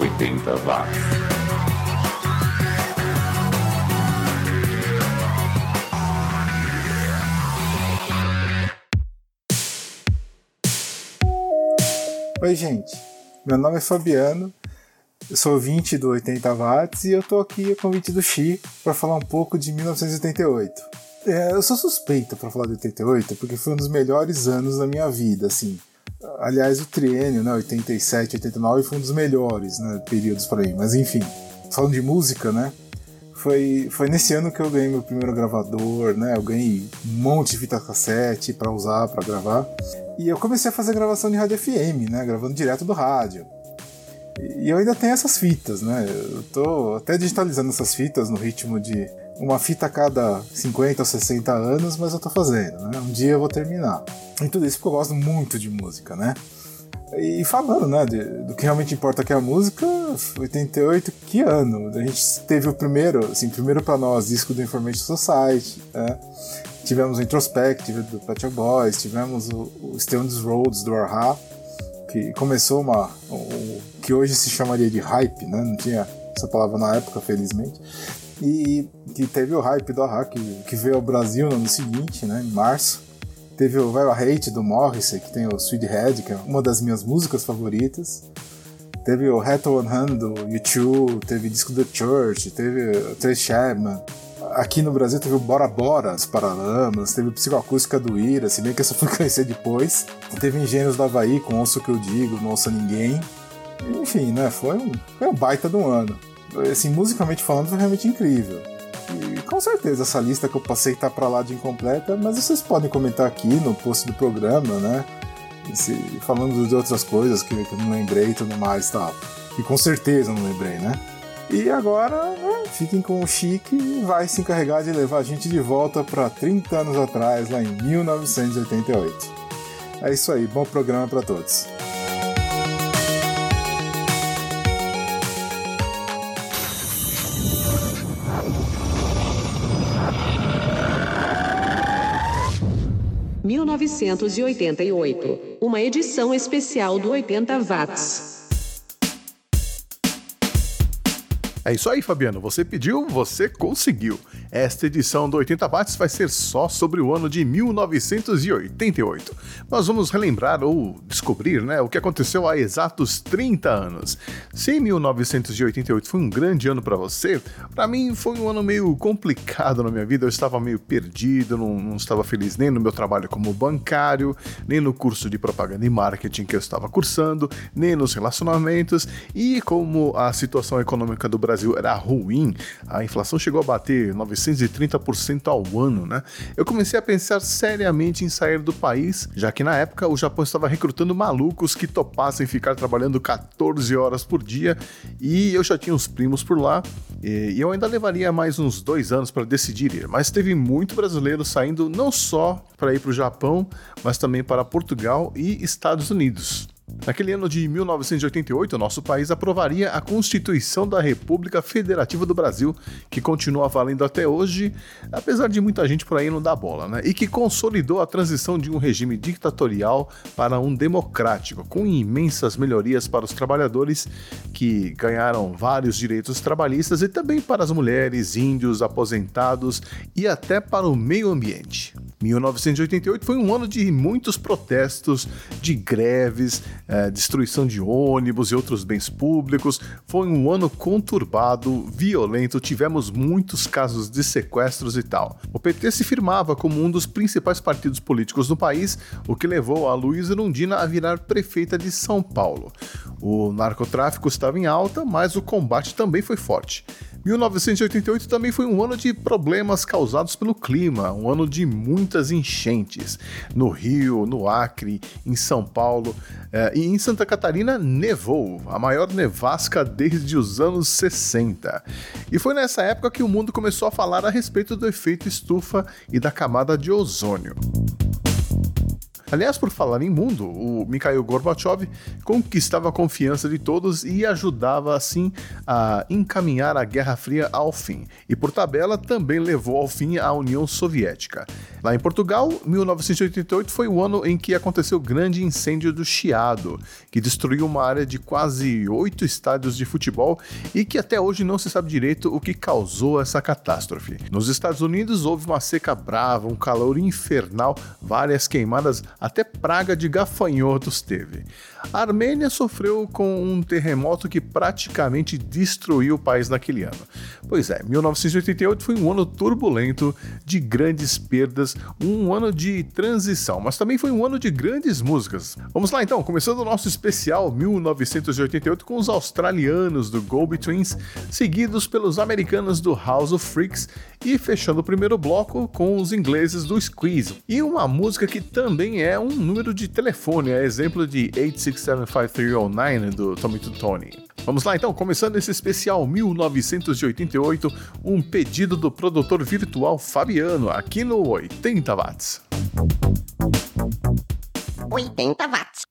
80 watts. Oi, gente. Meu nome é Fabiano, eu sou ouvinte do 80 Watts e eu tô aqui a convite do Xi para falar um pouco de 1988. É, eu sou suspeito para falar de 88 porque foi um dos melhores anos da minha vida, assim. Aliás, o triênio, né, 87, 89 foi um dos melhores, né, períodos para mim. Mas enfim, falando de música, né, foi, foi nesse ano que eu ganhei meu primeiro gravador, né? Eu ganhei um monte de fita cassete para usar, para gravar. E eu comecei a fazer gravação de rádio FM, né? Gravando direto do rádio. E eu ainda tenho essas fitas, né? Eu tô até digitalizando essas fitas no ritmo de uma fita a cada 50 ou 60 anos, mas eu tô fazendo, né? Um dia eu vou terminar. E tudo isso porque eu gosto muito de música, né? E falando, né, de, do que realmente importa que é a música, 88, que ano? A gente teve o primeiro, assim, primeiro para nós, disco do Information Society, né? Tivemos o Introspective do Pet Shop Boys, tivemos o, o Stones Roads do Arha, que começou uma, o que hoje se chamaria de hype, né? Não tinha essa palavra na época, felizmente. E que teve o hype do Arra, que, que veio ao Brasil no ano seguinte, né, em março Teve o Viral Hate do Morrissey, que tem o Sweet Head, que é uma das minhas músicas favoritas. Teve o Hattle One Hand do U2, teve disco The Church, teve o Trace Chapman. Aqui no Brasil teve o Bora Bora, os Paralamas, teve o Psicoacústica do Ira, se bem que eu só fui conhecer depois. Teve Engenhos do Havaí com Ouço Que Eu Digo, Não Ouça Ninguém. Enfim, né, foi um, foi um baita do ano. Assim, musicalmente falando, foi realmente incrível. E com certeza essa lista que eu passei tá para lá de incompleta, mas vocês podem comentar aqui no post do programa, né? Se, falando de outras coisas que, que eu não lembrei e tudo mais e tal. E com certeza não lembrei, né? E agora, né, fiquem com o Chique e vai se encarregar de levar a gente de volta para 30 anos atrás, lá em 1988. É isso aí, bom programa para todos. 1988, uma edição especial do 80 watts. É isso aí, Fabiano. Você pediu, você conseguiu. Esta edição do 80 Watts vai ser só sobre o ano de 1988. Nós vamos relembrar ou descobrir né, o que aconteceu há exatos 30 anos. Se 1988 foi um grande ano para você, para mim foi um ano meio complicado na minha vida. Eu estava meio perdido, não, não estava feliz nem no meu trabalho como bancário, nem no curso de propaganda e marketing que eu estava cursando, nem nos relacionamentos. E como a situação econômica do Brasil Brasil era ruim, a inflação chegou a bater 930% ao ano, né? Eu comecei a pensar seriamente em sair do país, já que na época o Japão estava recrutando malucos que topassem ficar trabalhando 14 horas por dia e eu já tinha uns primos por lá e eu ainda levaria mais uns dois anos para decidir ir, mas teve muito brasileiro saindo não só para ir para o Japão, mas também para Portugal e Estados Unidos. Naquele ano de 1988, nosso país aprovaria a Constituição da República Federativa do Brasil, que continua valendo até hoje, apesar de muita gente por aí não dar bola, né? E que consolidou a transição de um regime ditatorial para um democrático, com imensas melhorias para os trabalhadores que ganharam vários direitos trabalhistas e também para as mulheres, índios, aposentados e até para o meio ambiente. 1988 foi um ano de muitos protestos, de greves, é, destruição de ônibus e outros bens públicos. Foi um ano conturbado, violento, tivemos muitos casos de sequestros e tal. O PT se firmava como um dos principais partidos políticos no país, o que levou a Luísa Erundina a virar prefeita de São Paulo. O narcotráfico estava em alta, mas o combate também foi forte. 1988 também foi um ano de problemas causados pelo clima, um ano de muitas enchentes. No Rio, no Acre, em São Paulo eh, e em Santa Catarina nevou, a maior nevasca desde os anos 60. E foi nessa época que o mundo começou a falar a respeito do efeito estufa e da camada de ozônio. Aliás, por falar em mundo, o Mikhail Gorbachev conquistava a confiança de todos e ajudava assim a encaminhar a Guerra Fria ao fim. E por tabela também levou ao fim a União Soviética. Lá em Portugal, 1988 foi o ano em que aconteceu o grande incêndio do Chiado, que destruiu uma área de quase oito estádios de futebol e que até hoje não se sabe direito o que causou essa catástrofe. Nos Estados Unidos houve uma seca brava, um calor infernal, várias queimadas, até praga de gafanhotos teve. A Armênia sofreu com um terremoto que praticamente destruiu o país naquele ano. Pois é, 1988 foi um ano turbulento, de grandes perdas, um ano de transição, mas também foi um ano de grandes músicas. Vamos lá então, começando o nosso especial 1988 com os australianos do Go Betweens, seguidos pelos americanos do House of Freaks e fechando o primeiro bloco com os ingleses do Squeeze. E uma música que também é um número de telefone, é exemplo de 8675309 do Tommy to Tony. Vamos lá então, começando esse especial 1988, um pedido do produtor virtual Fabiano aqui no 80 watts. 80 watts.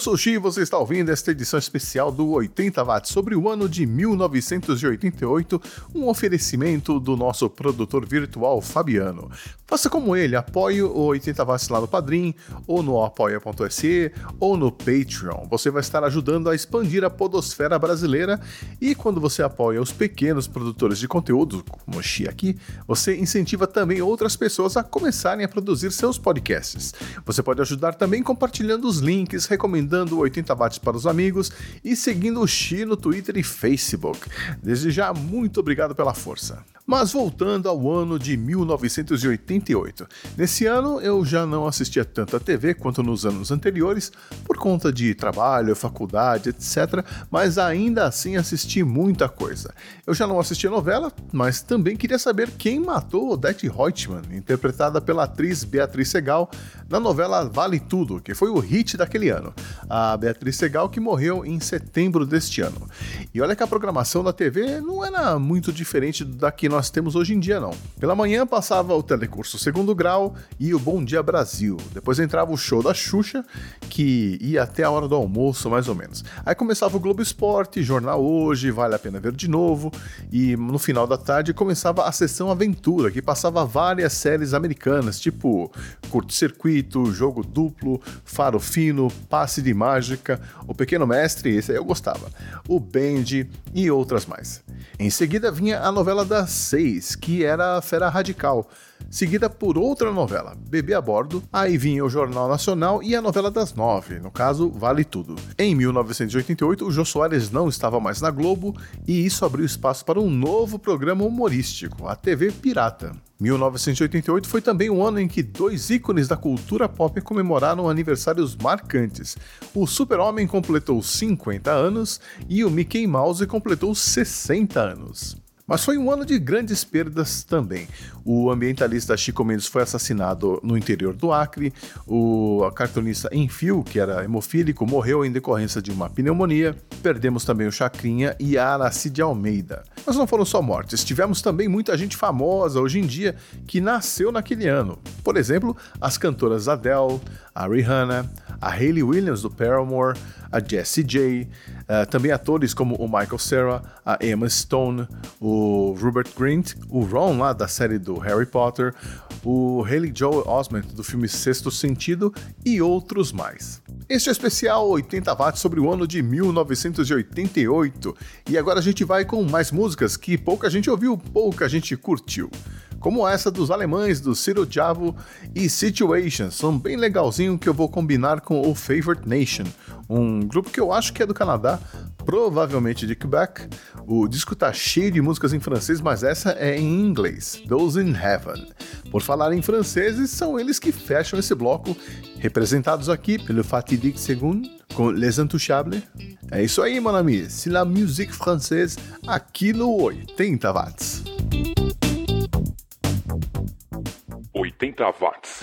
Eu sou o Xi e você está ouvindo esta edição especial do 80 Watts sobre o ano de 1988, um oferecimento do nosso produtor virtual Fabiano. Faça como ele, apoie o 80 Watts lá no Padrim, ou no apoia.se, ou no Patreon. Você vai estar ajudando a expandir a podosfera brasileira e quando você apoia os pequenos produtores de conteúdo, como o Xi aqui, você incentiva também outras pessoas a começarem a produzir seus podcasts. Você pode ajudar também compartilhando os links, recomendando o 80 watts para os amigos e seguindo o Xi no Twitter e Facebook. Desde já, muito obrigado pela força. Mas voltando ao ano de 1988. Nesse ano eu já não assistia tanto a TV quanto nos anos anteriores, por conta de trabalho, faculdade, etc. Mas ainda assim assisti muita coisa. Eu já não assistia novela, mas também queria saber quem matou Odette Reutemann, interpretada pela atriz Beatriz Segal, na novela Vale Tudo, que foi o hit daquele ano. A Beatriz Segal que morreu em setembro deste ano. E olha que a programação da TV não era muito diferente da que nós temos hoje em dia, não. Pela manhã passava o Telecurso Segundo Grau e o Bom Dia Brasil. Depois entrava o show da Xuxa, que ia até a hora do almoço, mais ou menos. Aí começava o Globo Esporte, Jornal Hoje, Vale a Pena Ver de Novo. E no final da tarde começava a Sessão Aventura, que passava várias séries americanas, tipo Curto Circuito, Jogo Duplo, Faro Fino, Passe de Mágica, O Pequeno Mestre, esse aí eu gostava, o Band e outras mais. Em seguida vinha a novela das seis, que era a Fera Radical, seguida por outra novela, Bebê a Bordo, aí vinha o Jornal Nacional e a novela das nove, no caso, Vale Tudo. Em 1988, o Jô Soares não estava mais na Globo e isso abriu espaço para um novo programa humorístico, a TV Pirata. 1988 foi também um ano em que dois ícones da cultura pop comemoraram aniversários marcantes. O Super-Homem completou 50 anos e o Mickey Mouse completou 60 anos. Mas foi um ano de grandes perdas também. O ambientalista Chico Mendes foi assassinado no interior do Acre, o cartunista Enfio, que era hemofílico, morreu em decorrência de uma pneumonia, perdemos também o Chacrinha e a Aracide Almeida. Mas não foram só mortes, tivemos também muita gente famosa hoje em dia que nasceu naquele ano. Por exemplo, as cantoras Adele, a Rihanna, a Hayley Williams do Paramore, a Jessie J, uh, também atores como o Michael Cera, a Emma Stone, o Rupert Grint, o Ron lá da série do Harry Potter, o Haley Joel Osment do filme Sexto Sentido e outros mais. Este é o especial 80 watts sobre o ano de 1988 e agora a gente vai com mais músicas que pouca gente ouviu, pouca gente curtiu. Como essa dos alemães do Ciro Diavo e Situations, são bem legalzinho que eu vou combinar com o Favorite Nation, um grupo que eu acho que é do Canadá, provavelmente de Quebec. O disco tá cheio de músicas em francês, mas essa é em inglês, Those in Heaven. Por falar em franceses, são eles que fecham esse bloco, representados aqui pelo Fatidique Segun com Les Intouchables. É isso aí, mon ami, c'est la musique française aqui no 80 watts. 80 watts.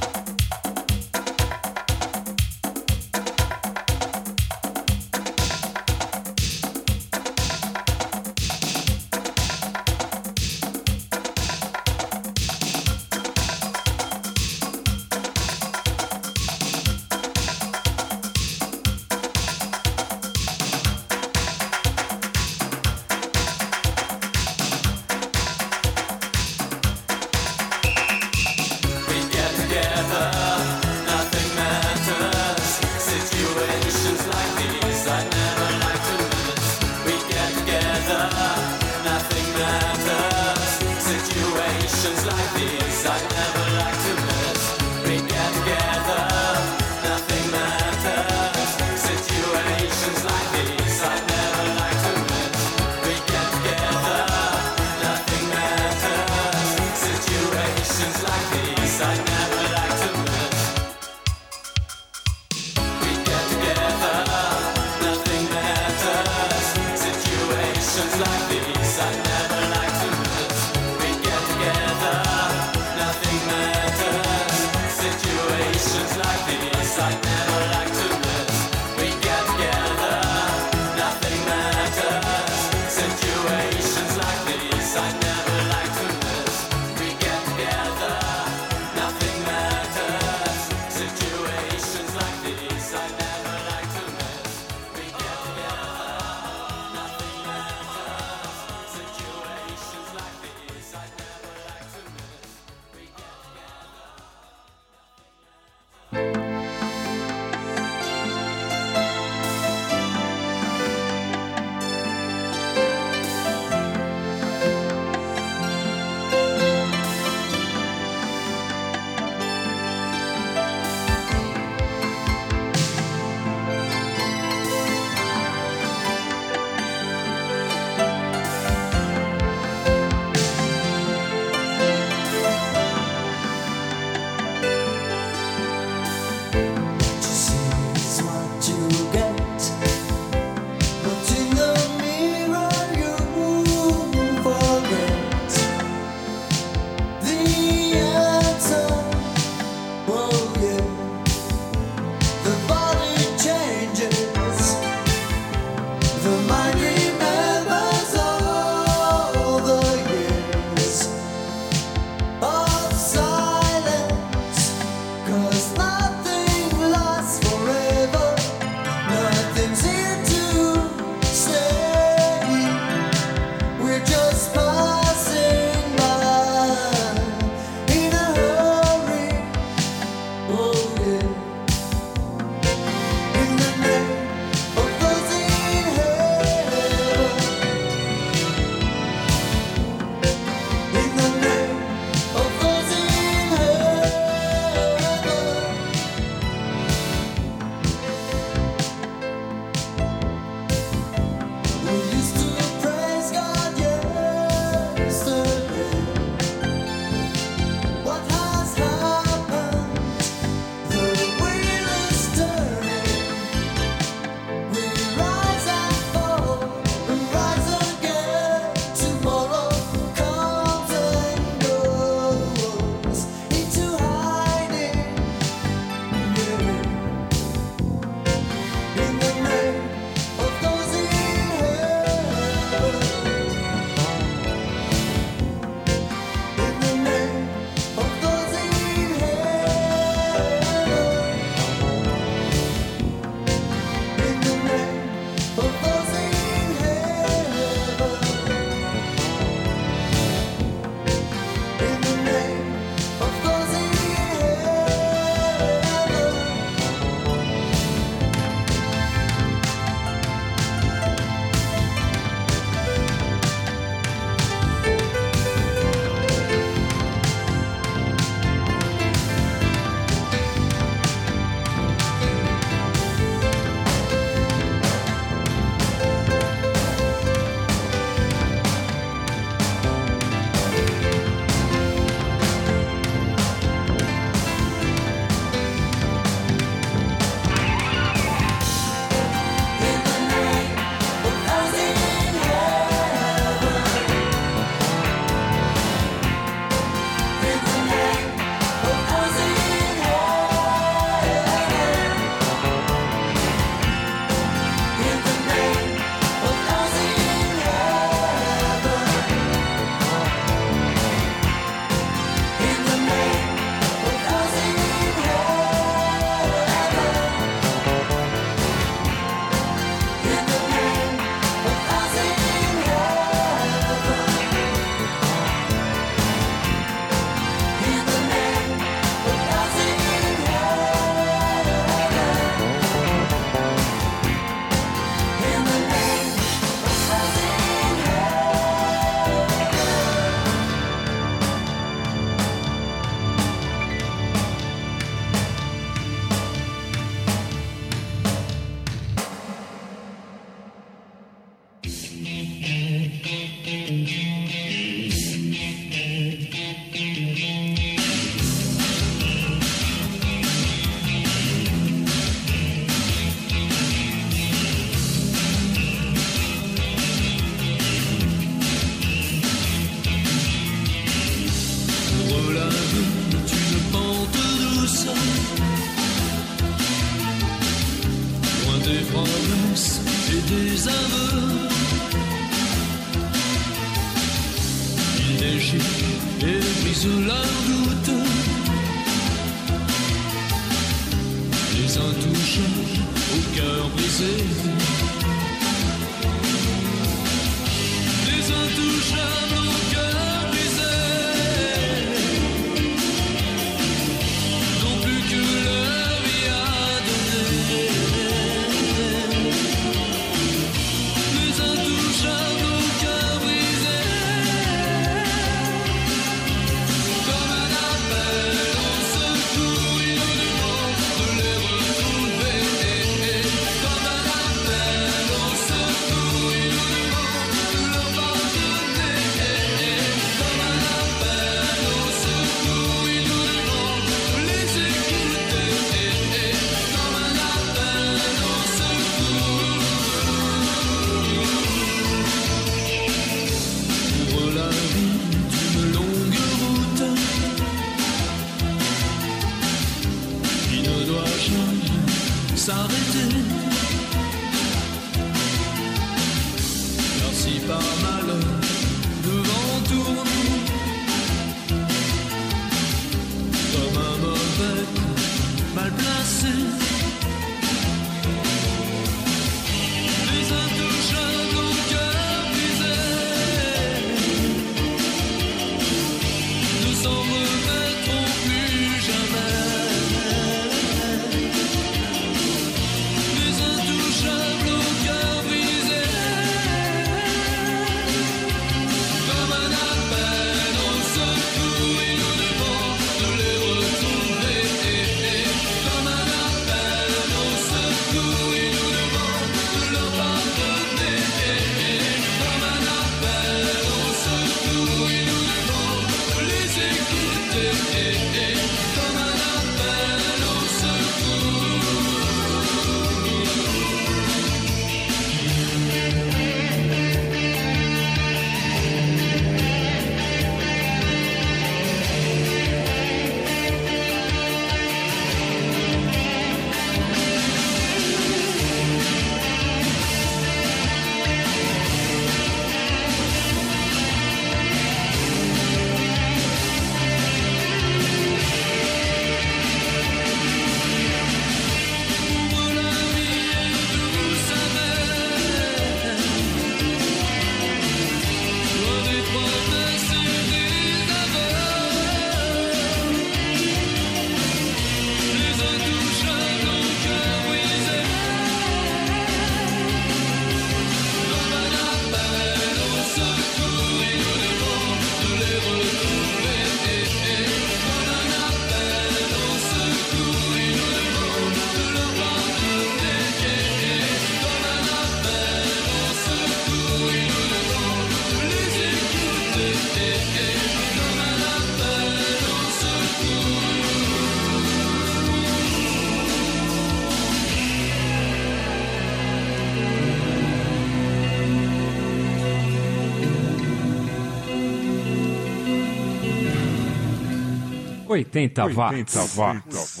80, 80 watts. watts.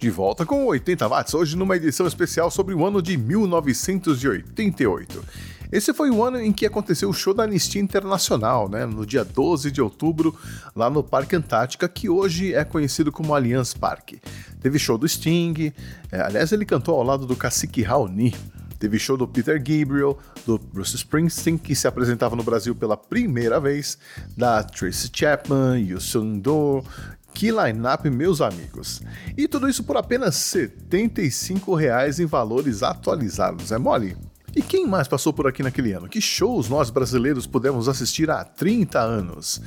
De volta com 80 watts, hoje numa edição especial sobre o ano de 1988. Esse foi o ano em que aconteceu o show da Anistia Internacional, né, no dia 12 de outubro, lá no Parque Antártica, que hoje é conhecido como Allianz Parque. Teve show do Sting, é, aliás, ele cantou ao lado do cacique Raoni. Teve show do Peter Gabriel, do Bruce Springsteen, que se apresentava no Brasil pela primeira vez, da Tracy Chapman, Yusun Do, que line-up, meus amigos. E tudo isso por apenas 75 reais em valores atualizados, é mole? E quem mais passou por aqui naquele ano? Que shows nós brasileiros pudemos assistir há 30 anos?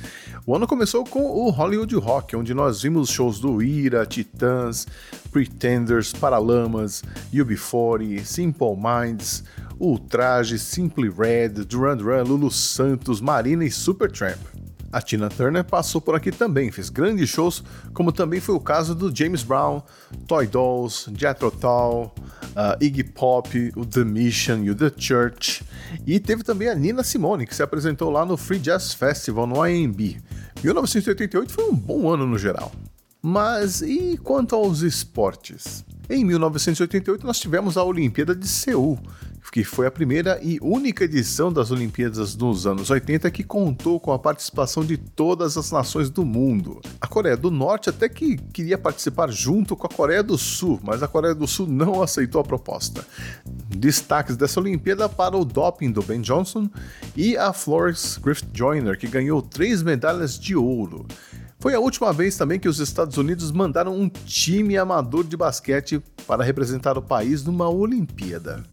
O ano começou com o Hollywood Rock, onde nós vimos shows do Ira, Titãs, Pretenders, Paralamas, UB40, Simple Minds, Ultraje, Simply Red, Duran Duran, Lulu Santos, Marina e Supertramp. A Tina Turner passou por aqui também, fez grandes shows, como também foi o caso do James Brown, Toy Dolls, Jethro Tull, uh, Iggy Pop, o The Mission e o The Church. E teve também a Nina Simone, que se apresentou lá no Free Jazz Festival no IMB. 1988 foi um bom ano no geral. Mas e quanto aos esportes? Em 1988 nós tivemos a Olimpíada de Seul, que foi a primeira e única edição das Olimpíadas nos anos 80 que contou com a participação de todas as nações do mundo. A Coreia do Norte até que queria participar junto com a Coreia do Sul, mas a Coreia do Sul não aceitou a proposta. Destaques dessa Olimpíada para o doping do Ben Johnson e a Florence Griffith Joyner, que ganhou três medalhas de ouro. Foi a última vez também que os Estados Unidos mandaram um time amador de basquete para representar o país numa Olimpíada.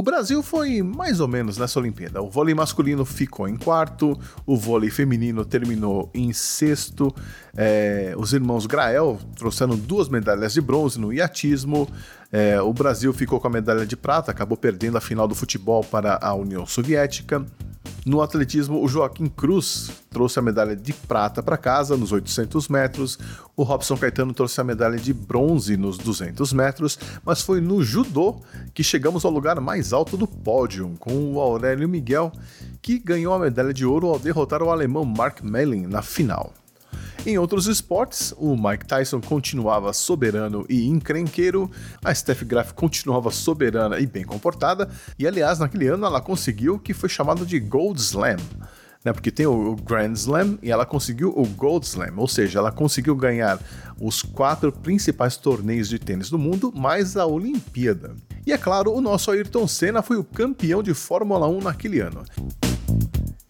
O Brasil foi mais ou menos nessa Olimpíada. O vôlei masculino ficou em quarto, o vôlei feminino terminou em sexto. É, os irmãos Grael trouxeram duas medalhas de bronze no iatismo. É, o Brasil ficou com a medalha de prata, acabou perdendo a final do futebol para a União Soviética. No atletismo, o Joaquim Cruz trouxe a medalha de prata para casa nos 800 metros, o Robson Caetano trouxe a medalha de bronze nos 200 metros, mas foi no judô que chegamos ao lugar mais alto do pódio, com o Aurélio Miguel, que ganhou a medalha de ouro ao derrotar o alemão Mark Mellin na final. Em outros esportes, o Mike Tyson continuava soberano e encrenqueiro, a Steph Graf continuava soberana e bem comportada, e aliás, naquele ano ela conseguiu o que foi chamado de Gold Slam. Né, porque tem o Grand Slam e ela conseguiu o Gold Slam, ou seja, ela conseguiu ganhar os quatro principais torneios de tênis do mundo, mais a Olimpíada. E é claro, o nosso Ayrton Senna foi o campeão de Fórmula 1 naquele ano.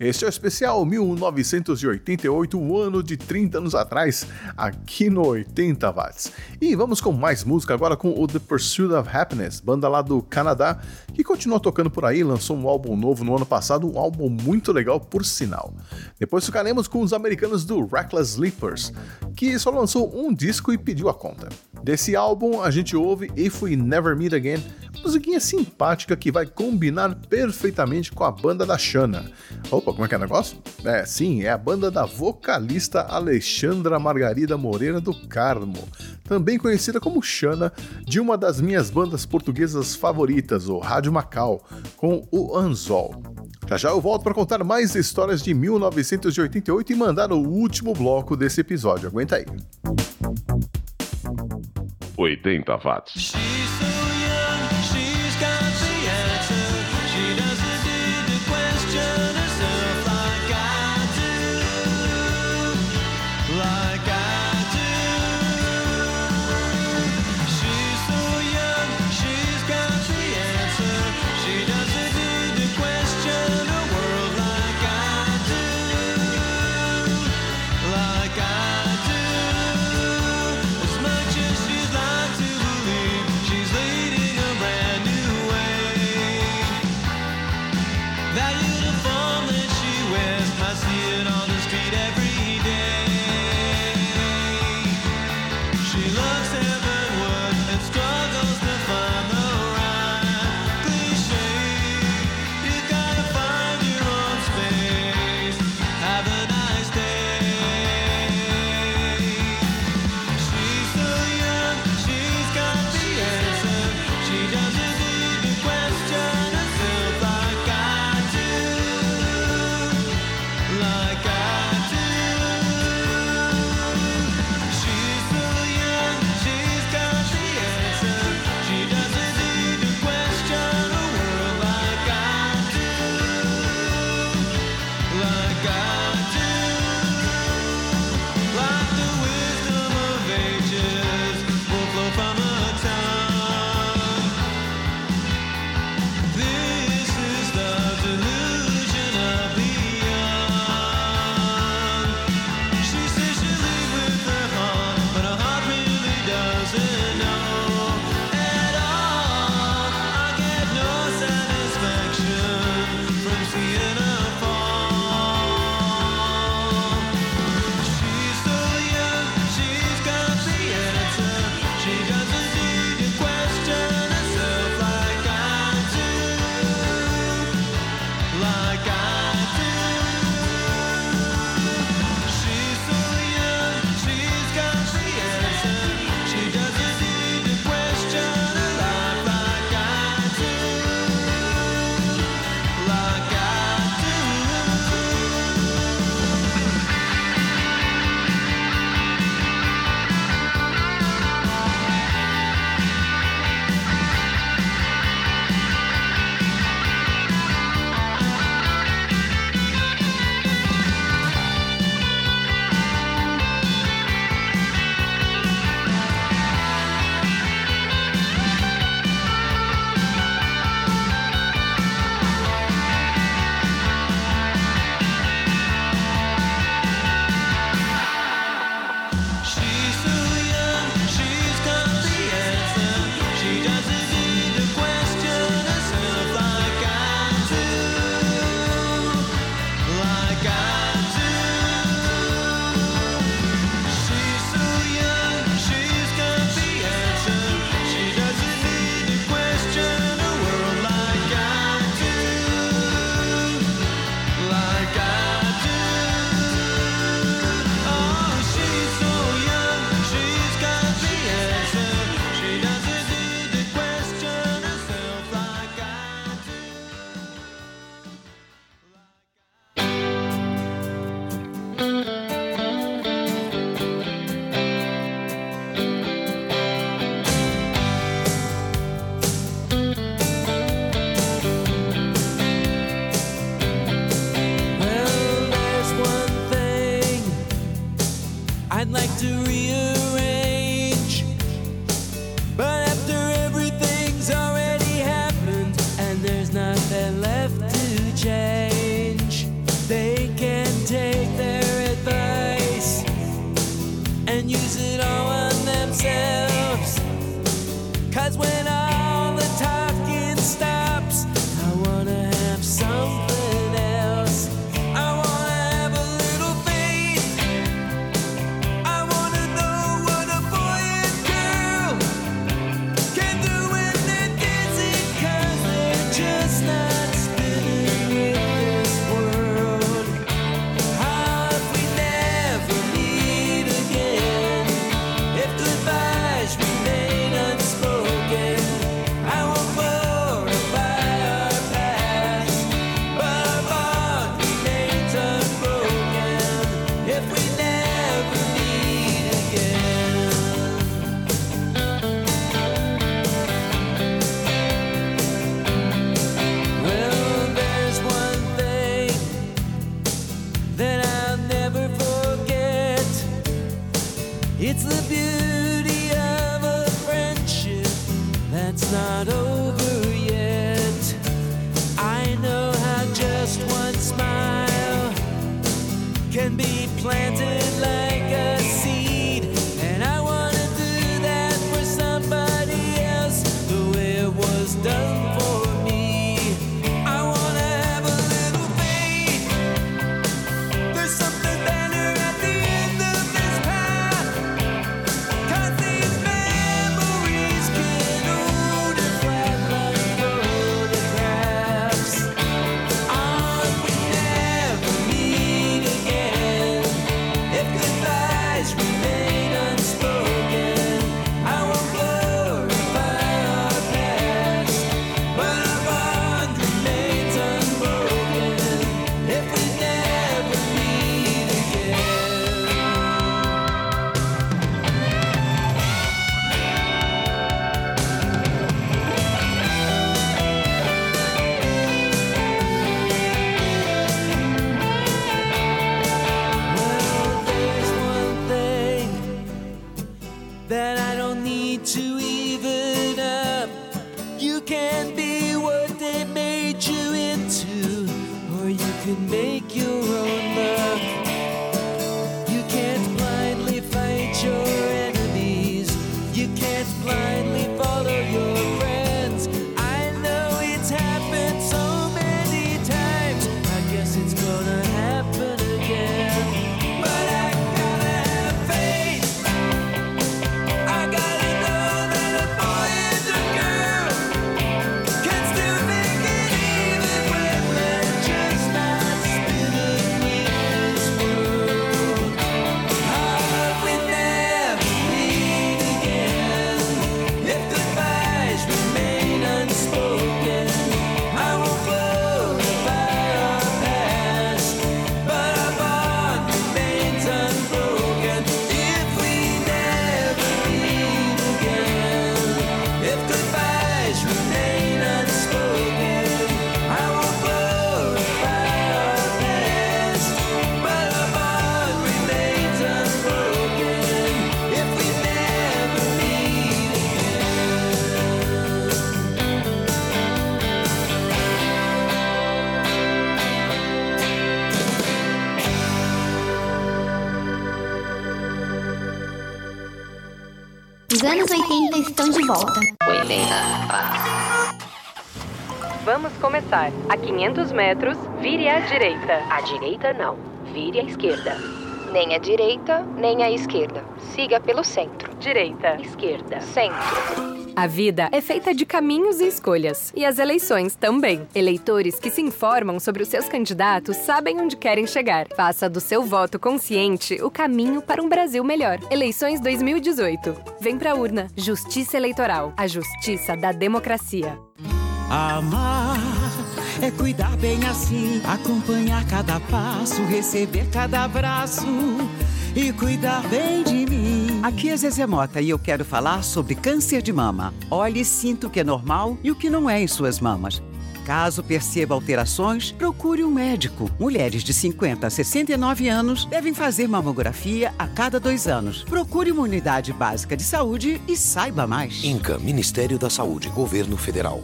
Este é o especial 1988, um ano de 30 anos atrás, aqui no 80 watts. E vamos com mais música agora com o The Pursuit of Happiness, banda lá do Canadá, que continua tocando por aí, lançou um álbum novo no ano passado, um álbum muito legal por sinal. Depois ficaremos com os americanos do Reckless Sleepers, que só lançou um disco e pediu a conta. Desse álbum a gente ouve If We Never Meet Again, musiquinha simpática que vai combinar perfeitamente com a banda da Shana. Opa, como é que é o negócio? É, sim, é a banda da vocalista Alexandra Margarida Moreira do Carmo, também conhecida como Shana, de uma das minhas bandas portuguesas favoritas, o Rádio Macau, com o Anzol. Já já eu volto para contar mais histórias de 1988 e mandar o último bloco desse episódio. Aguenta aí. 80 watts. anos 80 estão de volta. 80 Vamos começar. A 500 metros, vire à direita. À direita, não. Vire à esquerda. Nem à direita, nem à esquerda. Siga pelo centro. Direita. Esquerda. Centro. A vida é feita de caminhos e escolhas, e as eleições também. Eleitores que se informam sobre os seus candidatos sabem onde querem chegar. Faça do seu voto consciente o caminho para um Brasil melhor. Eleições 2018. Vem pra urna. Justiça Eleitoral. A justiça da democracia. Amar é cuidar bem assim, acompanhar cada passo, receber cada abraço e cuidar bem de mim. Aqui é Zezé Mota e eu quero falar sobre câncer de mama. Olhe e sinta o que é normal e o que não é em suas mamas. Caso perceba alterações, procure um médico. Mulheres de 50 a 69 anos devem fazer mamografia a cada dois anos. Procure uma unidade básica de saúde e saiba mais. INCA, Ministério da Saúde, Governo Federal.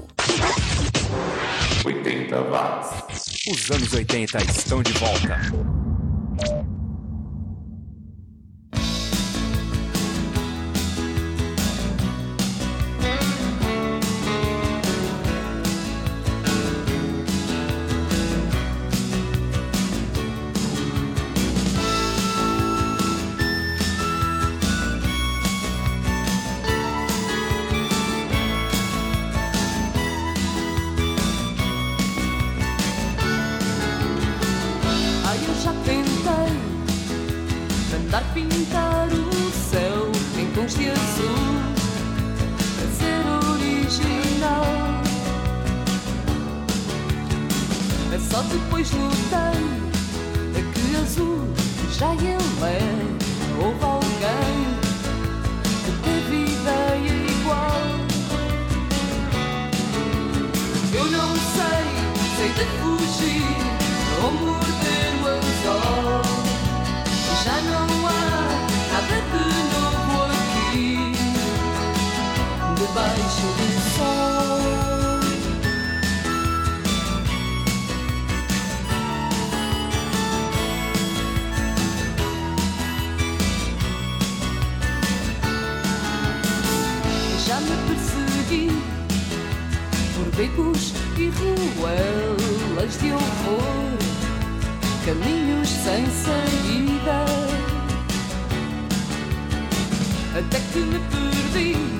80 watts. Os anos 80 estão de volta. Pintar o céu em tons de azul, a ser original. É só depois notei é que azul já ele é. Houve alguém que teve ideia igual. Eu não sei, sei de fugir ou morder o anzol. Já não há debaixo do sol. Já me persegui por becos e ruelas de horror, caminhos sem saída, até que me perdi,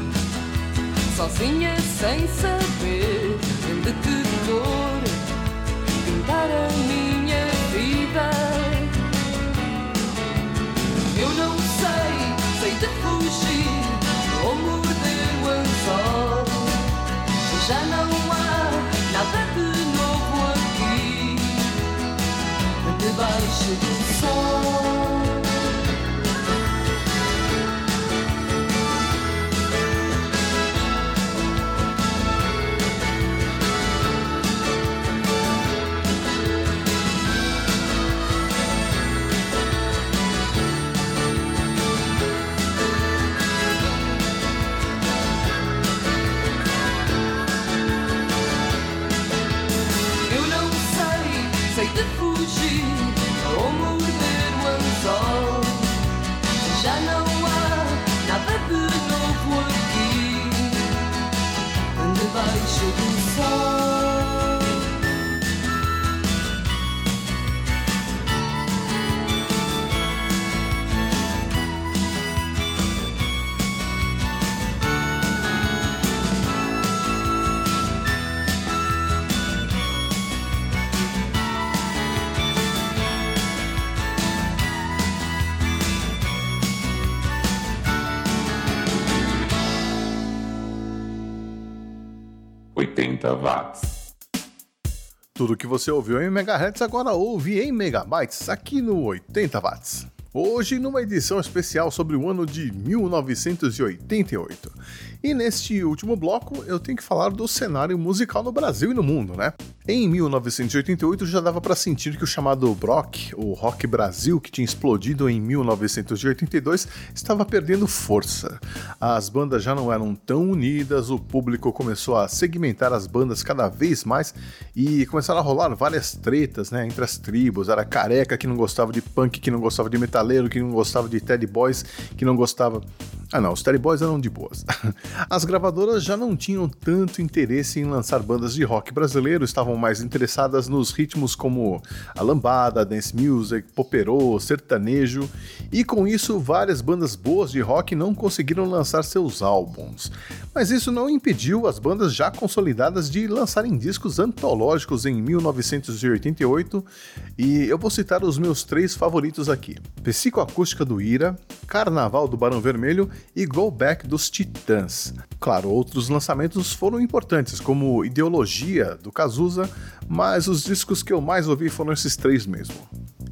sozinha sem saber de que cor pintar a minha vida. Eu não sei, sei de fugir ou morder o anzol. Já não há nada de novo aqui debaixo do sol. De fugir Tudo que você ouviu em megahertz agora ouve em megabytes aqui no 80 watts. Hoje numa edição especial sobre o ano de 1988. E neste último bloco eu tenho que falar do cenário musical no Brasil e no mundo, né? Em 1988 já dava para sentir que o chamado Brock, o Rock Brasil que tinha explodido em 1982, estava perdendo força. As bandas já não eram tão unidas, o público começou a segmentar as bandas cada vez mais e começaram a rolar várias tretas, né, entre as tribos. Era careca que não gostava de punk, que não gostava de metaleiro, que não gostava de Teddy Boys, que não gostava ah não, os Teddy Boys eram de boas. As gravadoras já não tinham tanto interesse em lançar bandas de rock brasileiro, estavam mais interessadas nos ritmos como a lambada, dance music, poperô, sertanejo, e com isso várias bandas boas de rock não conseguiram lançar seus álbuns. Mas isso não impediu as bandas já consolidadas de lançarem discos antológicos em 1988, e eu vou citar os meus três favoritos aqui: Psicoacústica do Ira, Carnaval do Barão Vermelho e Go Back dos Titãs. Claro, outros lançamentos foram importantes, como Ideologia do Cazuza, mas os discos que eu mais ouvi foram esses três mesmo.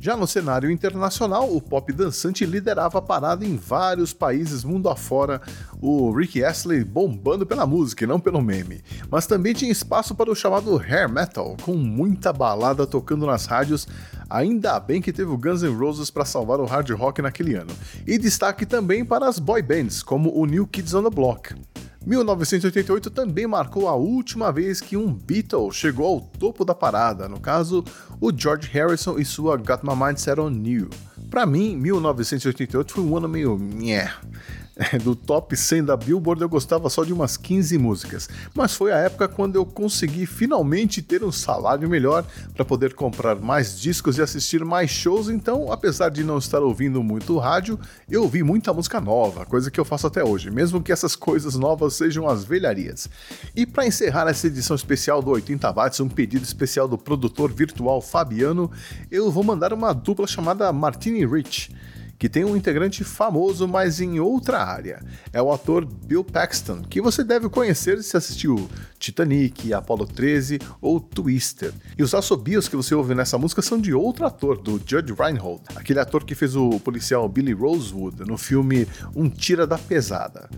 Já no cenário internacional, o pop dançante liderava a parada em vários países mundo afora, o Rick Astley bombando pela música e não pelo meme. Mas também tinha espaço para o chamado hair metal, com muita balada tocando nas rádios, ainda bem que teve o Guns N' Roses para salvar o hard rock naquele ano. E destaque também para as boy bands, como o New Kids on the Block. 1988 também marcou a última vez que um Beatle chegou ao topo da parada, no caso, o George Harrison e sua Got My Mind Set On You. Para mim, 1988 foi um ano meio nhé. Do top 100 da Billboard eu gostava só de umas 15 músicas, mas foi a época quando eu consegui finalmente ter um salário melhor para poder comprar mais discos e assistir mais shows, então, apesar de não estar ouvindo muito rádio, eu ouvi muita música nova, coisa que eu faço até hoje, mesmo que essas coisas novas sejam as velharias. E para encerrar essa edição especial do 80 watts, um pedido especial do produtor virtual Fabiano, eu vou mandar uma dupla chamada Martini Rich que tem um integrante famoso, mas em outra área. É o ator Bill Paxton, que você deve conhecer se assistiu Titanic, Apollo 13 ou Twister. E os assobios que você ouve nessa música são de outro ator, do Judge Reinhold, aquele ator que fez o policial Billy Rosewood no filme Um Tira da Pesada.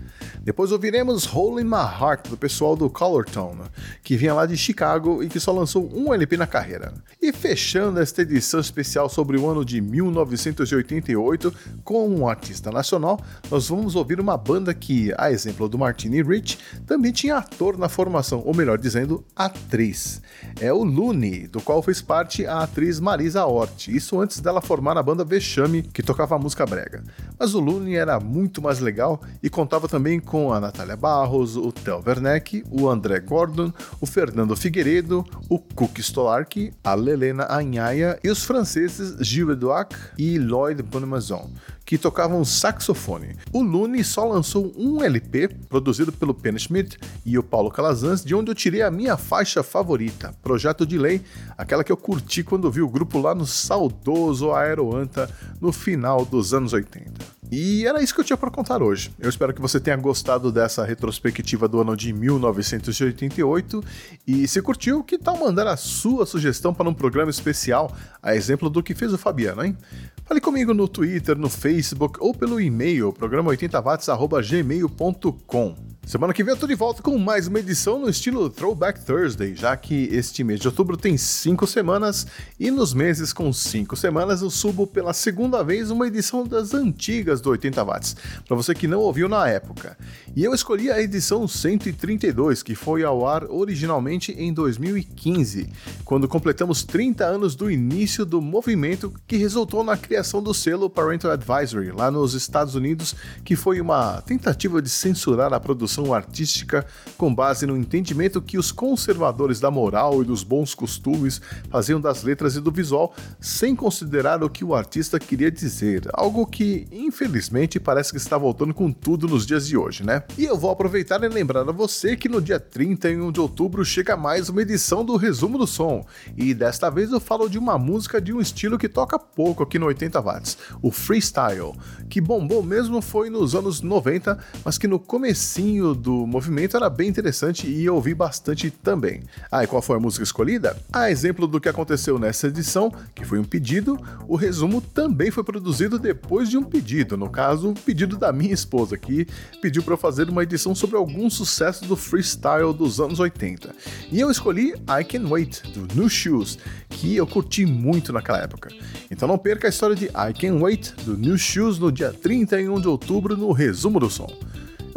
Depois ouviremos Hole in My Heart, do pessoal do Colortone, que vinha lá de Chicago e que só lançou um LP na carreira. E fechando esta edição especial sobre o ano de 1988, com um artista nacional, nós vamos ouvir uma banda que, a exemplo do Martini Rich, também tinha ator na formação, ou melhor dizendo, atriz. É o Lune, do qual fez parte a atriz Marisa Hort, isso antes dela formar a banda Vexame, que tocava música brega. Mas o Lune era muito mais legal e contava também com a Natália Barros, o Theo Werneck, o André Gordon, o Fernando Figueiredo, o Cook Stolark, a Lelena Anhaia e os franceses Gilles Edouard e Lloyd Bonamazon, que tocavam saxofone. O Lune só lançou um LP, produzido pelo Penny Schmidt e o Paulo Calazans, de onde eu tirei a minha faixa favorita, Projeto de Lei, aquela que eu curti quando vi o grupo lá no saudoso Aeroanta no final dos anos 80. E era isso que eu tinha para contar hoje. Eu espero que você tenha gostado dessa retrospectiva do ano de 1988 e se curtiu, que tal mandar a sua sugestão para um programa especial, a exemplo do que fez o Fabiano, hein? Fale comigo no Twitter, no Facebook ou pelo e-mail programa80watts@gmail.com. Semana que vem eu tô de volta com mais uma edição no estilo Throwback Thursday, já que este mês de outubro tem cinco semanas e nos meses com cinco semanas eu subo pela segunda vez uma edição das antigas do 80 watts, para você que não ouviu na época. E eu escolhi a edição 132, que foi ao ar originalmente em 2015, quando completamos 30 anos do início do movimento que resultou na criação do selo Parental Advisory lá nos Estados Unidos, que foi uma tentativa de censurar a produção artística com base no entendimento que os conservadores da moral e dos bons costumes faziam das letras e do visual, sem considerar o que o artista queria dizer, algo que infelizmente parece que está voltando com tudo nos dias de hoje, né? E eu vou aproveitar e lembrar a você que no dia 31 de outubro chega mais uma edição do Resumo do Som, e desta vez eu falo de uma música de um estilo que toca pouco aqui no 80 watts, o freestyle, que bombou mesmo foi nos anos 90, mas que no comecinho do movimento era bem interessante e eu ouvi bastante também. Ah, e qual foi a música escolhida? A exemplo do que aconteceu nessa edição, que foi um pedido, o resumo também foi produzido depois de um pedido, no caso, o pedido da minha esposa, que pediu para eu fazer uma edição sobre alguns sucessos do freestyle dos anos 80. E eu escolhi I Can Wait, do New Shoes, que eu curti muito naquela época. Então não perca a história de I Can Wait, do New Shoes, no dia 31 de outubro, no Resumo do Som.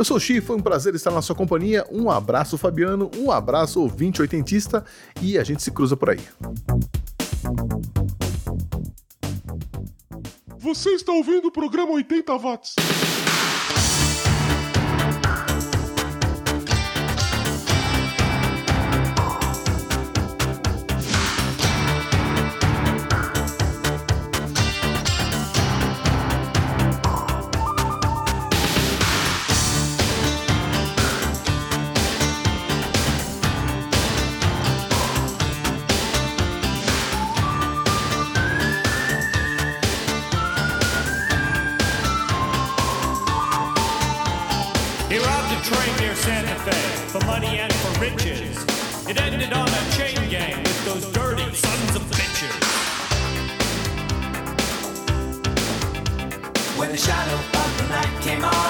Eu sou o Xi, foi um prazer estar na sua companhia. Um abraço, Fabiano, um abraço, ouvinte oitentista, e a gente se cruza por aí. Você está ouvindo o programa 80 watts. Came on,